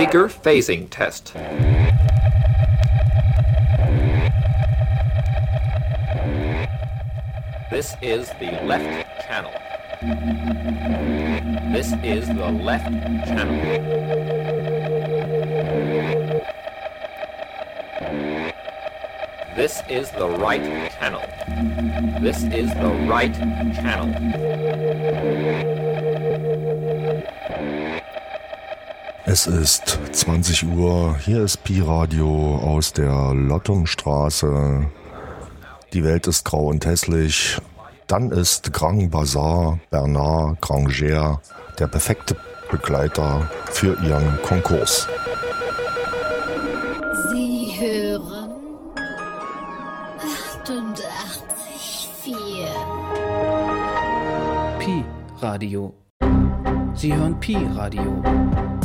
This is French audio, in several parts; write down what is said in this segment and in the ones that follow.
Speaker phasing test. This is the left channel. This is the left channel. This is the right channel. This is the right channel. Es ist 20 Uhr, hier ist Pi Radio aus der Lottungstraße. Die Welt ist grau und hässlich. Dann ist Grand Bazar Bernard Granger der perfekte Begleiter für ihren Konkurs. Sie hören 88,4. Pi Radio. Sie hören Pi Radio.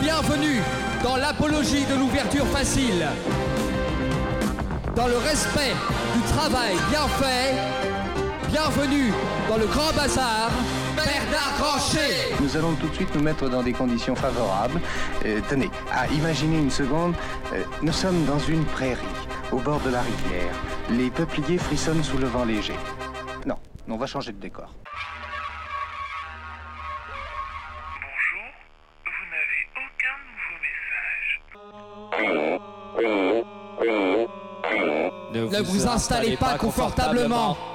Bienvenue dans l'apologie de l'ouverture facile. Dans le respect du travail bien fait. Bienvenue dans le grand bazar. Nous allons tout de suite nous mettre dans des conditions favorables. Euh, tenez, à imaginer une seconde, euh, nous sommes dans une prairie, au bord de la rivière. Les peupliers frissonnent sous le vent léger. Non, on va changer de décor. Bonjour, vous n'avez aucun nouveau message. Ne vous installez pas confortablement.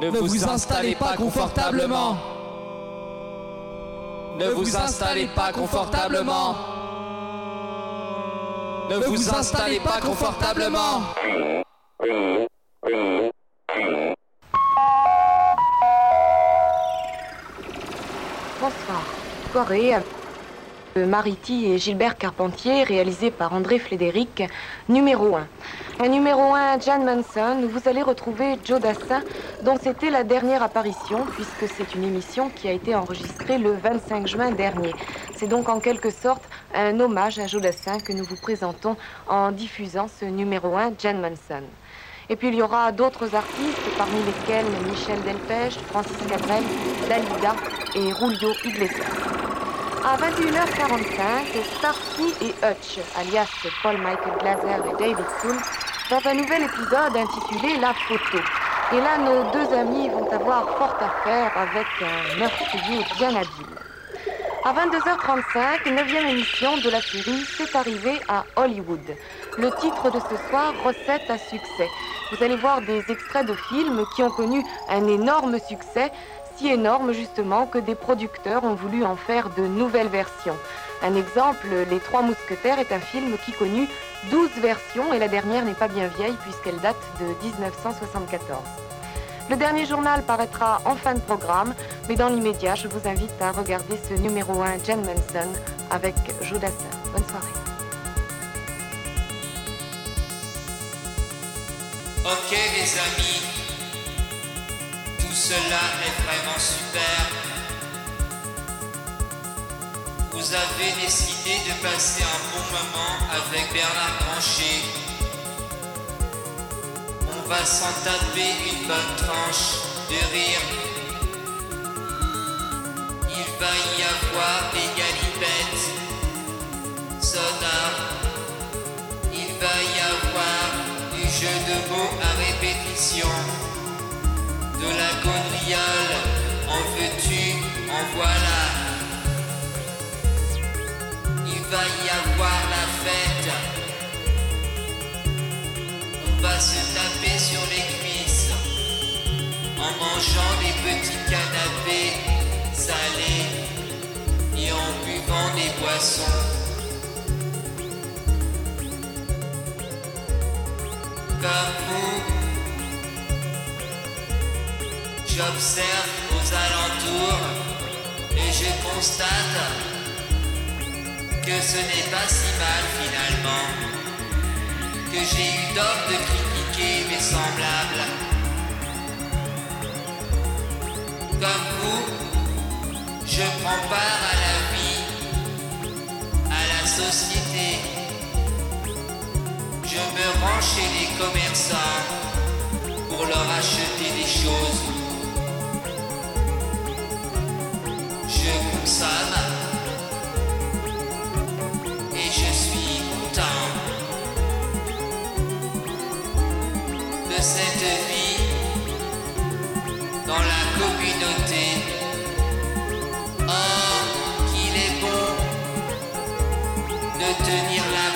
Ne vous installez pas confortablement. Ne vous installez pas confortablement. Ne vous installez pas confortablement. Bonsoir. Soirée de Mariti et Gilbert Carpentier, réalisée par André Flédéric, numéro 1. Un numéro 1 Jan Manson, où vous allez retrouver Joe Dassin, dont c'était la dernière apparition, puisque c'est une émission qui a été enregistrée le 25 juin dernier. C'est donc en quelque sorte un hommage à Joe Dassin que nous vous présentons en diffusant ce numéro 1 Jan Manson. Et puis il y aura d'autres artistes, parmi lesquels Michel Delpech, Francis Cabrel, Dalida et Rulio Iglesias. À 21h45, Starsky et Hutch, alias Paul Michael Glaser et David Soul, dans un nouvel épisode intitulé La photo. Et là, nos deux amis vont avoir fort à faire avec un meurtrier bien habile. À 22h35, neuvième émission de la série C'est arrivé à Hollywood. Le titre de ce soir, Recette à succès. Vous allez voir des extraits de films qui ont connu un énorme succès, si énorme justement que des producteurs ont voulu en faire de nouvelles versions. Un exemple, Les Trois Mousquetaires est un film qui connut 12 versions et la dernière n'est pas bien vieille puisqu'elle date de 1974. Le dernier journal paraîtra en fin de programme, mais dans l'immédiat, je vous invite à regarder ce numéro 1 Jen Manson avec Joe Dassin. Bonne soirée. Ok les amis, tout cela est vraiment super. Vous avez décidé de passer un bon moment avec Bernard Grancher. Va s'en taper une bonne tranche de rire. Il va y avoir des galipettes sonores. Il va y avoir du jeu de mots à répétition. De la gaudriole, en veux-tu, en voilà. Il va y avoir la fête. Va se taper sur les cuisses en mangeant des petits canapés salés et en buvant des boissons. Comme vous, j'observe aux alentours et je constate que ce n'est pas si mal finalement, que j'ai eu tort de critiquer mes semblables. Comme vous, je prends part à la vie, à la société. Je me rends chez les commerçants pour leur acheter des choses. Je consomme tenir la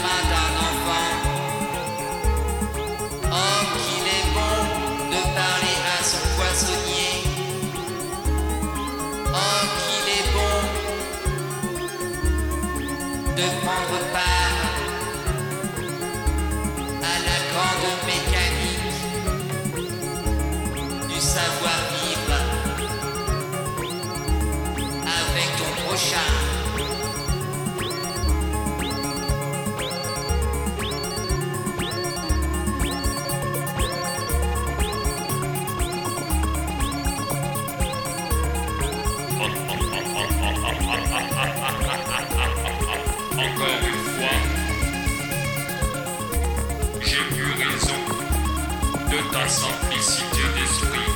ta simplicité d'esprit.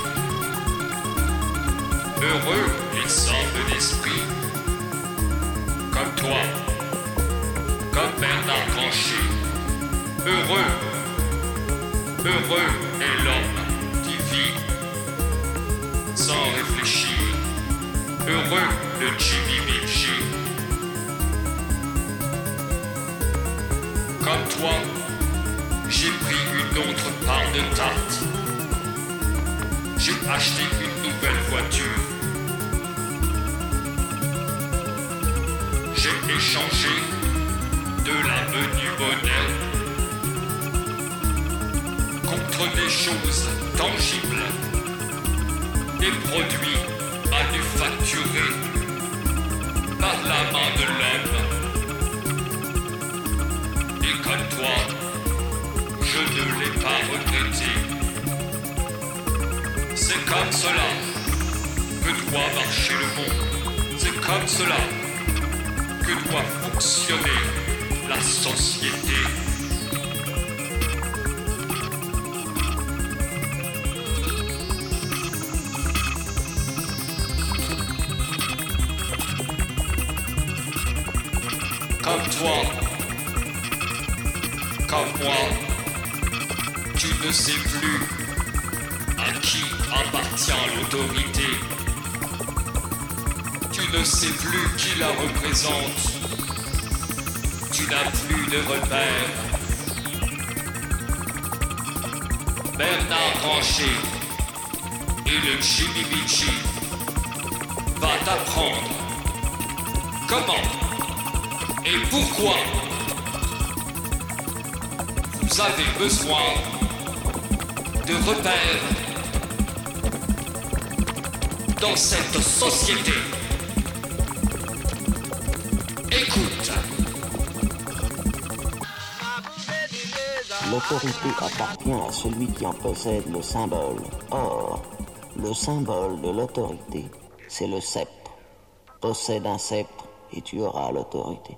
Heureux les simples d'esprit, comme toi, comme Bernard Grancher. Heureux, heureux est l'homme qui vit sans réfléchir. Heureux le Jimmy. Comme toi, pris une autre part de tarte. J'ai acheté une nouvelle voiture. J'ai échangé de la venue moderne contre des choses tangibles, des produits manufacturés par la main de l'homme. Et comme toi, ne l'ai pas. C'est comme cela que doit marcher le monde. C'est comme cela que doit fonctionner la société. Comme toi, comme moi, ne sais plus à qui appartient l'autorité. Tu ne sais plus qui la représente. Tu n'as plus de repères. Bernard Rancher et le Beachy va t'apprendre comment et pourquoi vous avez besoin de repères dans cette société. Écoute. L'autorité appartient à celui qui en possède le symbole. Or, le symbole de l'autorité, c'est le sceptre. Possède un sceptre et tu auras l'autorité.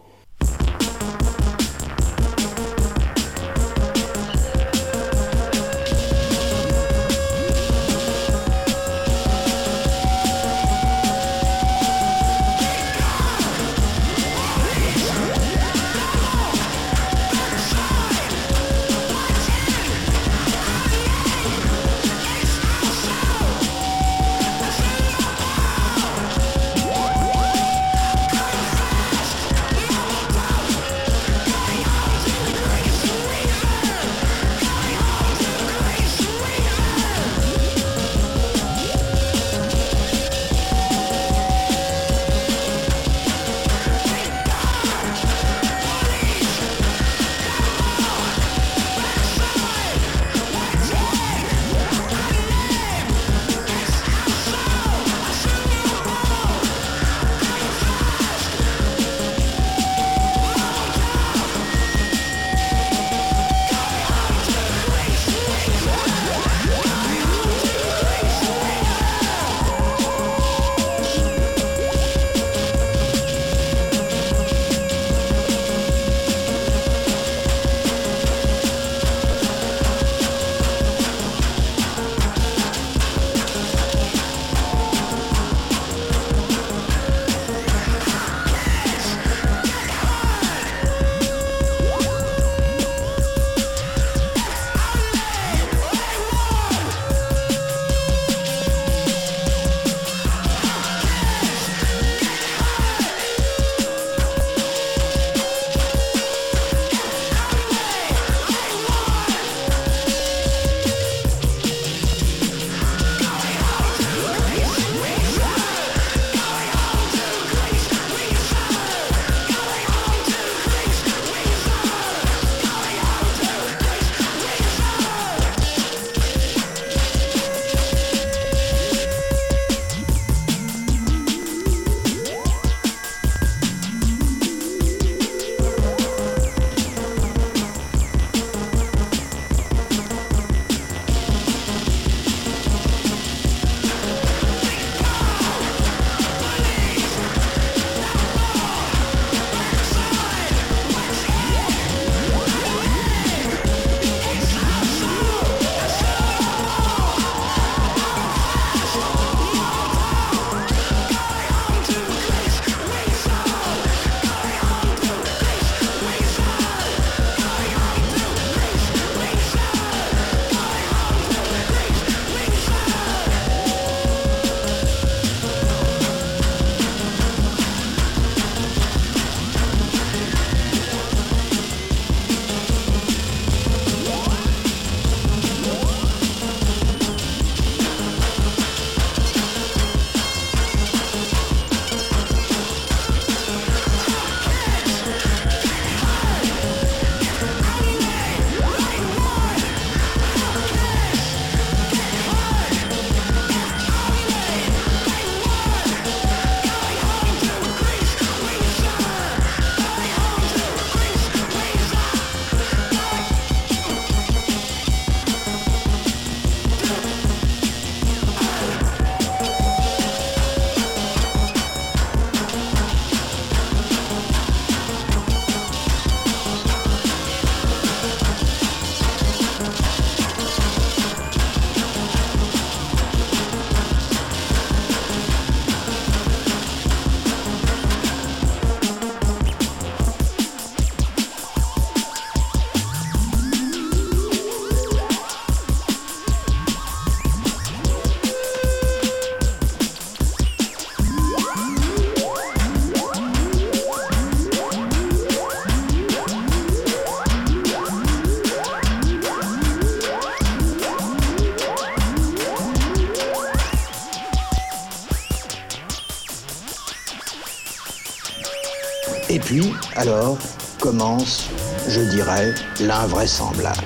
Puis, alors, commence, je dirais, l'invraisemblable.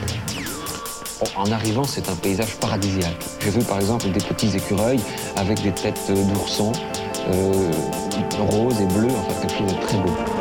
En arrivant, c'est un paysage paradisiaque. J'ai vu par exemple des petits écureuils avec des têtes d'oursons, euh, roses et bleus, enfin quelque chose très beau.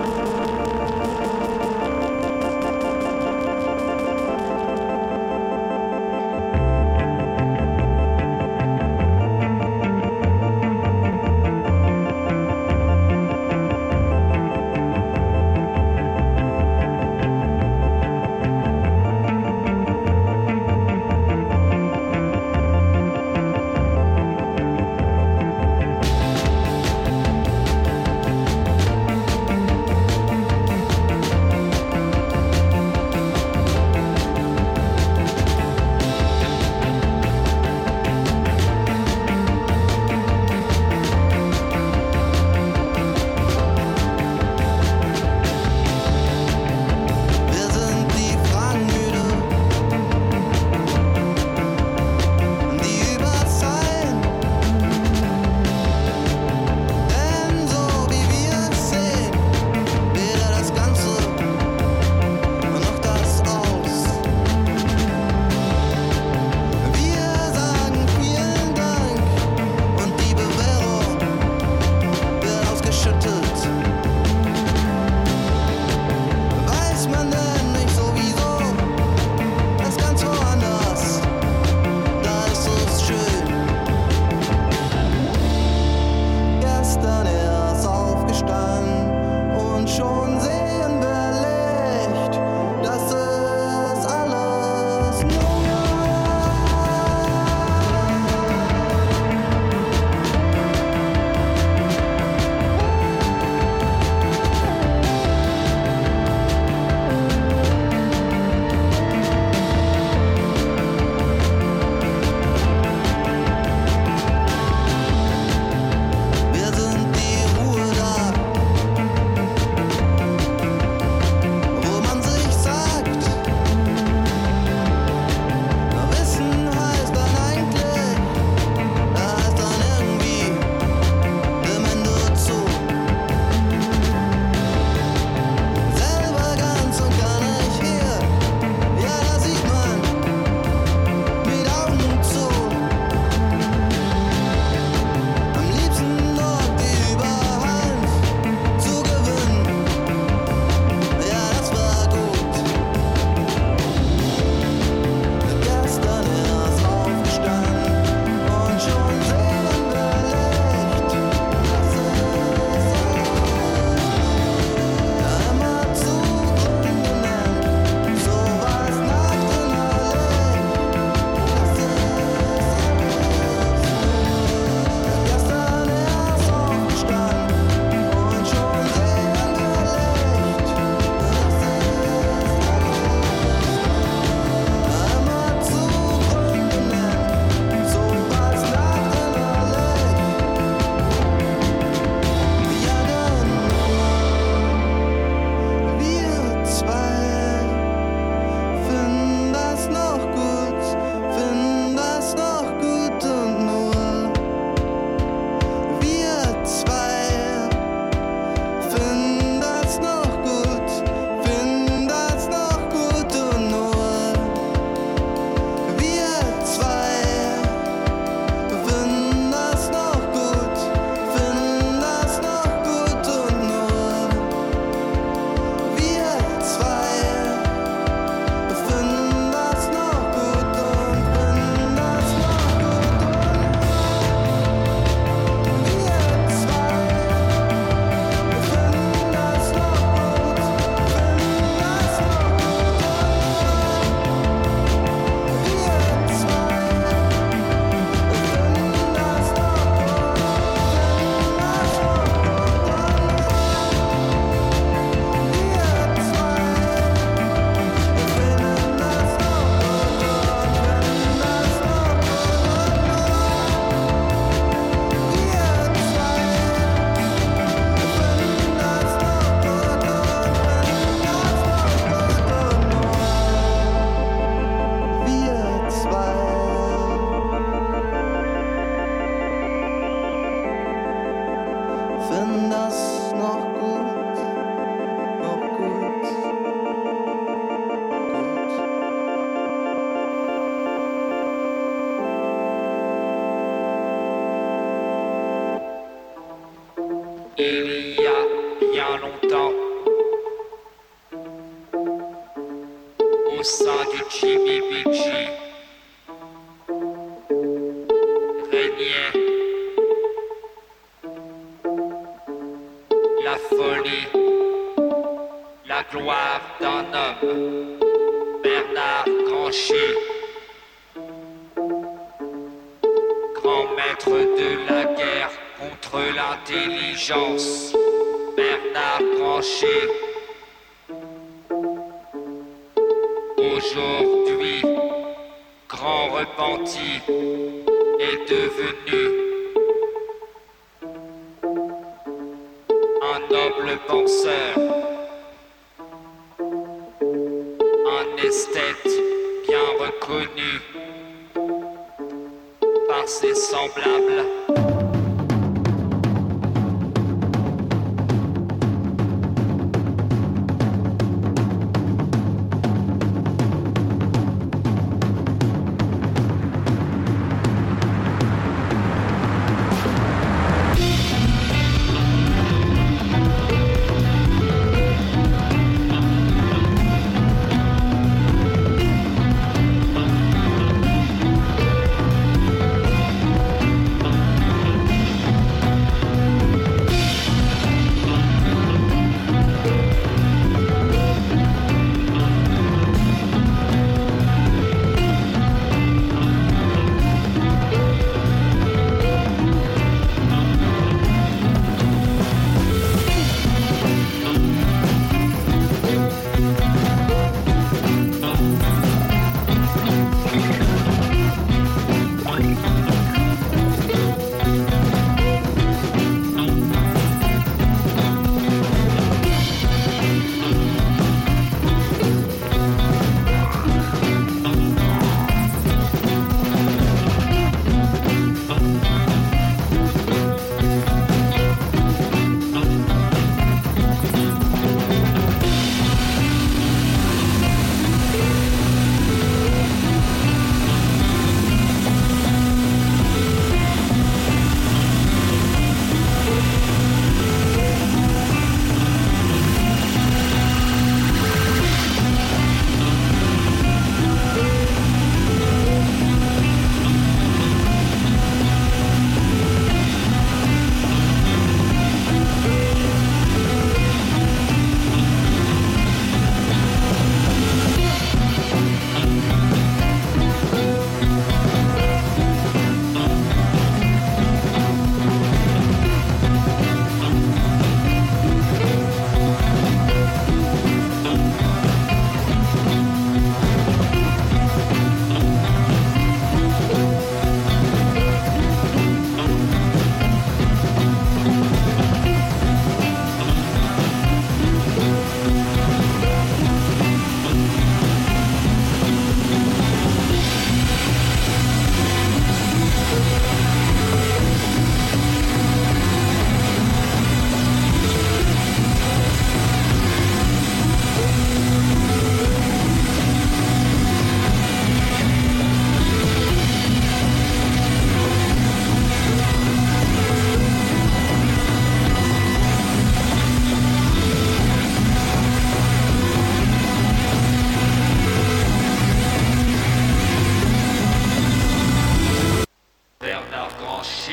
Gloire d'un homme, Bernard Grancher. Grand maître de la guerre contre l'intelligence, Bernard Grancher. Aujourd'hui, grand repenti est devenu un noble penseur, ses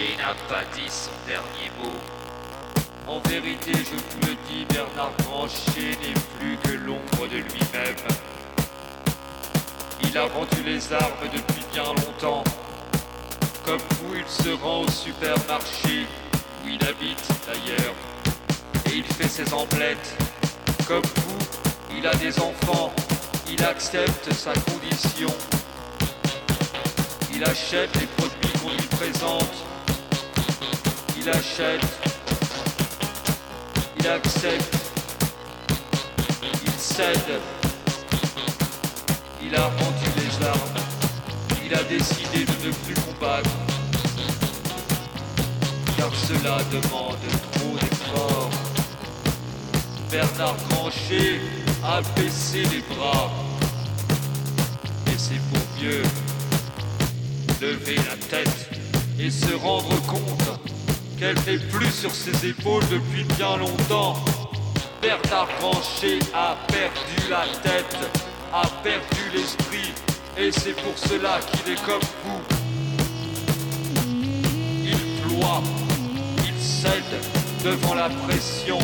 Grancher n'a pas dit son dernier mot. En vérité, je le dis, Bernard Grancher n'est plus que l'ombre de lui-même. Il a vendu les armes depuis bien longtemps. Comme vous, il se rend au supermarché, où il habite d'ailleurs, et il fait ses emplettes. Comme vous, il a des enfants, il accepte sa condition. Il achète les produits qu'on lui présente. Il achète. Il accepte. Il cède. Il a rendu les armes. Il a décidé de ne plus combattre. Car cela demande trop d'efforts. Bernard Grancher a baissé les bras. Et c'est pour mieux lever la tête et se rendre compte qu'elle n'est plus sur ses épaules depuis bien longtemps. Bernard Branché a perdu la tête, a perdu l'esprit, et c'est pour cela qu'il est comme vous. Il ploie, il cède devant la pression.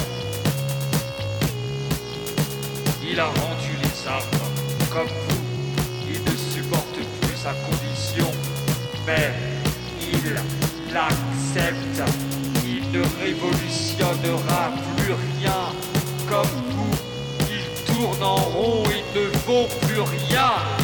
Il a rendu les arbres comme vous. Il ne supporte plus sa condition, mais il l'accepte. Ne révolutionnera plus rien comme vous. Il tourne en rond, il ne vaut plus rien.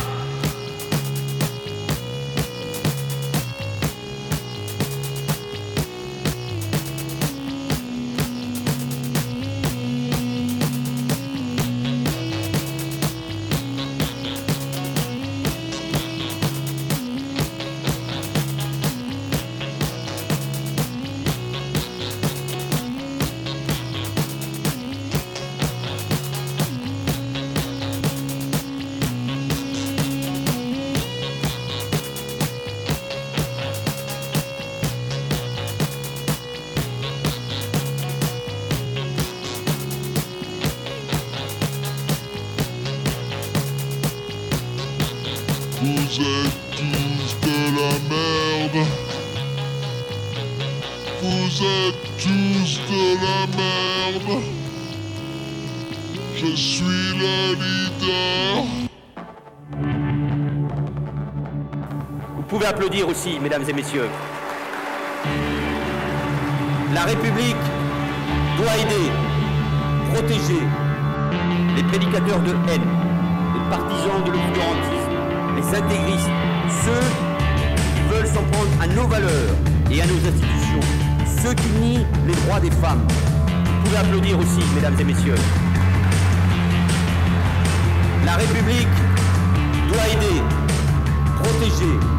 Vous pouvez applaudir aussi, mesdames et messieurs. La République doit aider, protéger les prédicateurs de haine, les partisans de l'obscurantisme, les intégristes, ceux qui veulent s'en prendre à nos valeurs et à nos institutions, ceux qui nient les droits des femmes. Vous pouvez applaudir aussi, mesdames et messieurs. La République doit aider, protéger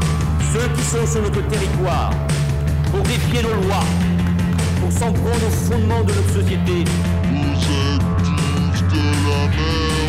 ceux qui sont sur notre territoire pour défier nos lois, pour s'en prendre aux fondements de notre société. Vous êtes de la merde.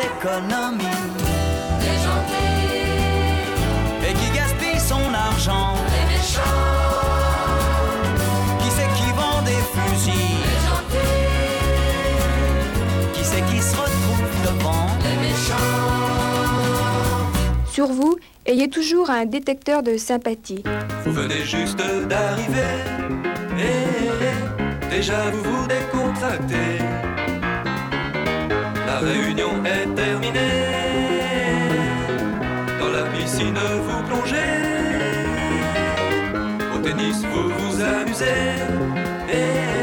Économies Les gentils. Et qui gaspille son argent Les méchants. Qui c'est qui vend des fusils Les gentils. Qui c'est qui se retrouve devant Les méchants. Sur vous, ayez toujours un détecteur de sympathie. Vous venez juste d'arriver. Et déjà vous vous décontractez. La réunion est terminée. Dans la piscine vous plongez. Au tennis vous vous amusez. Et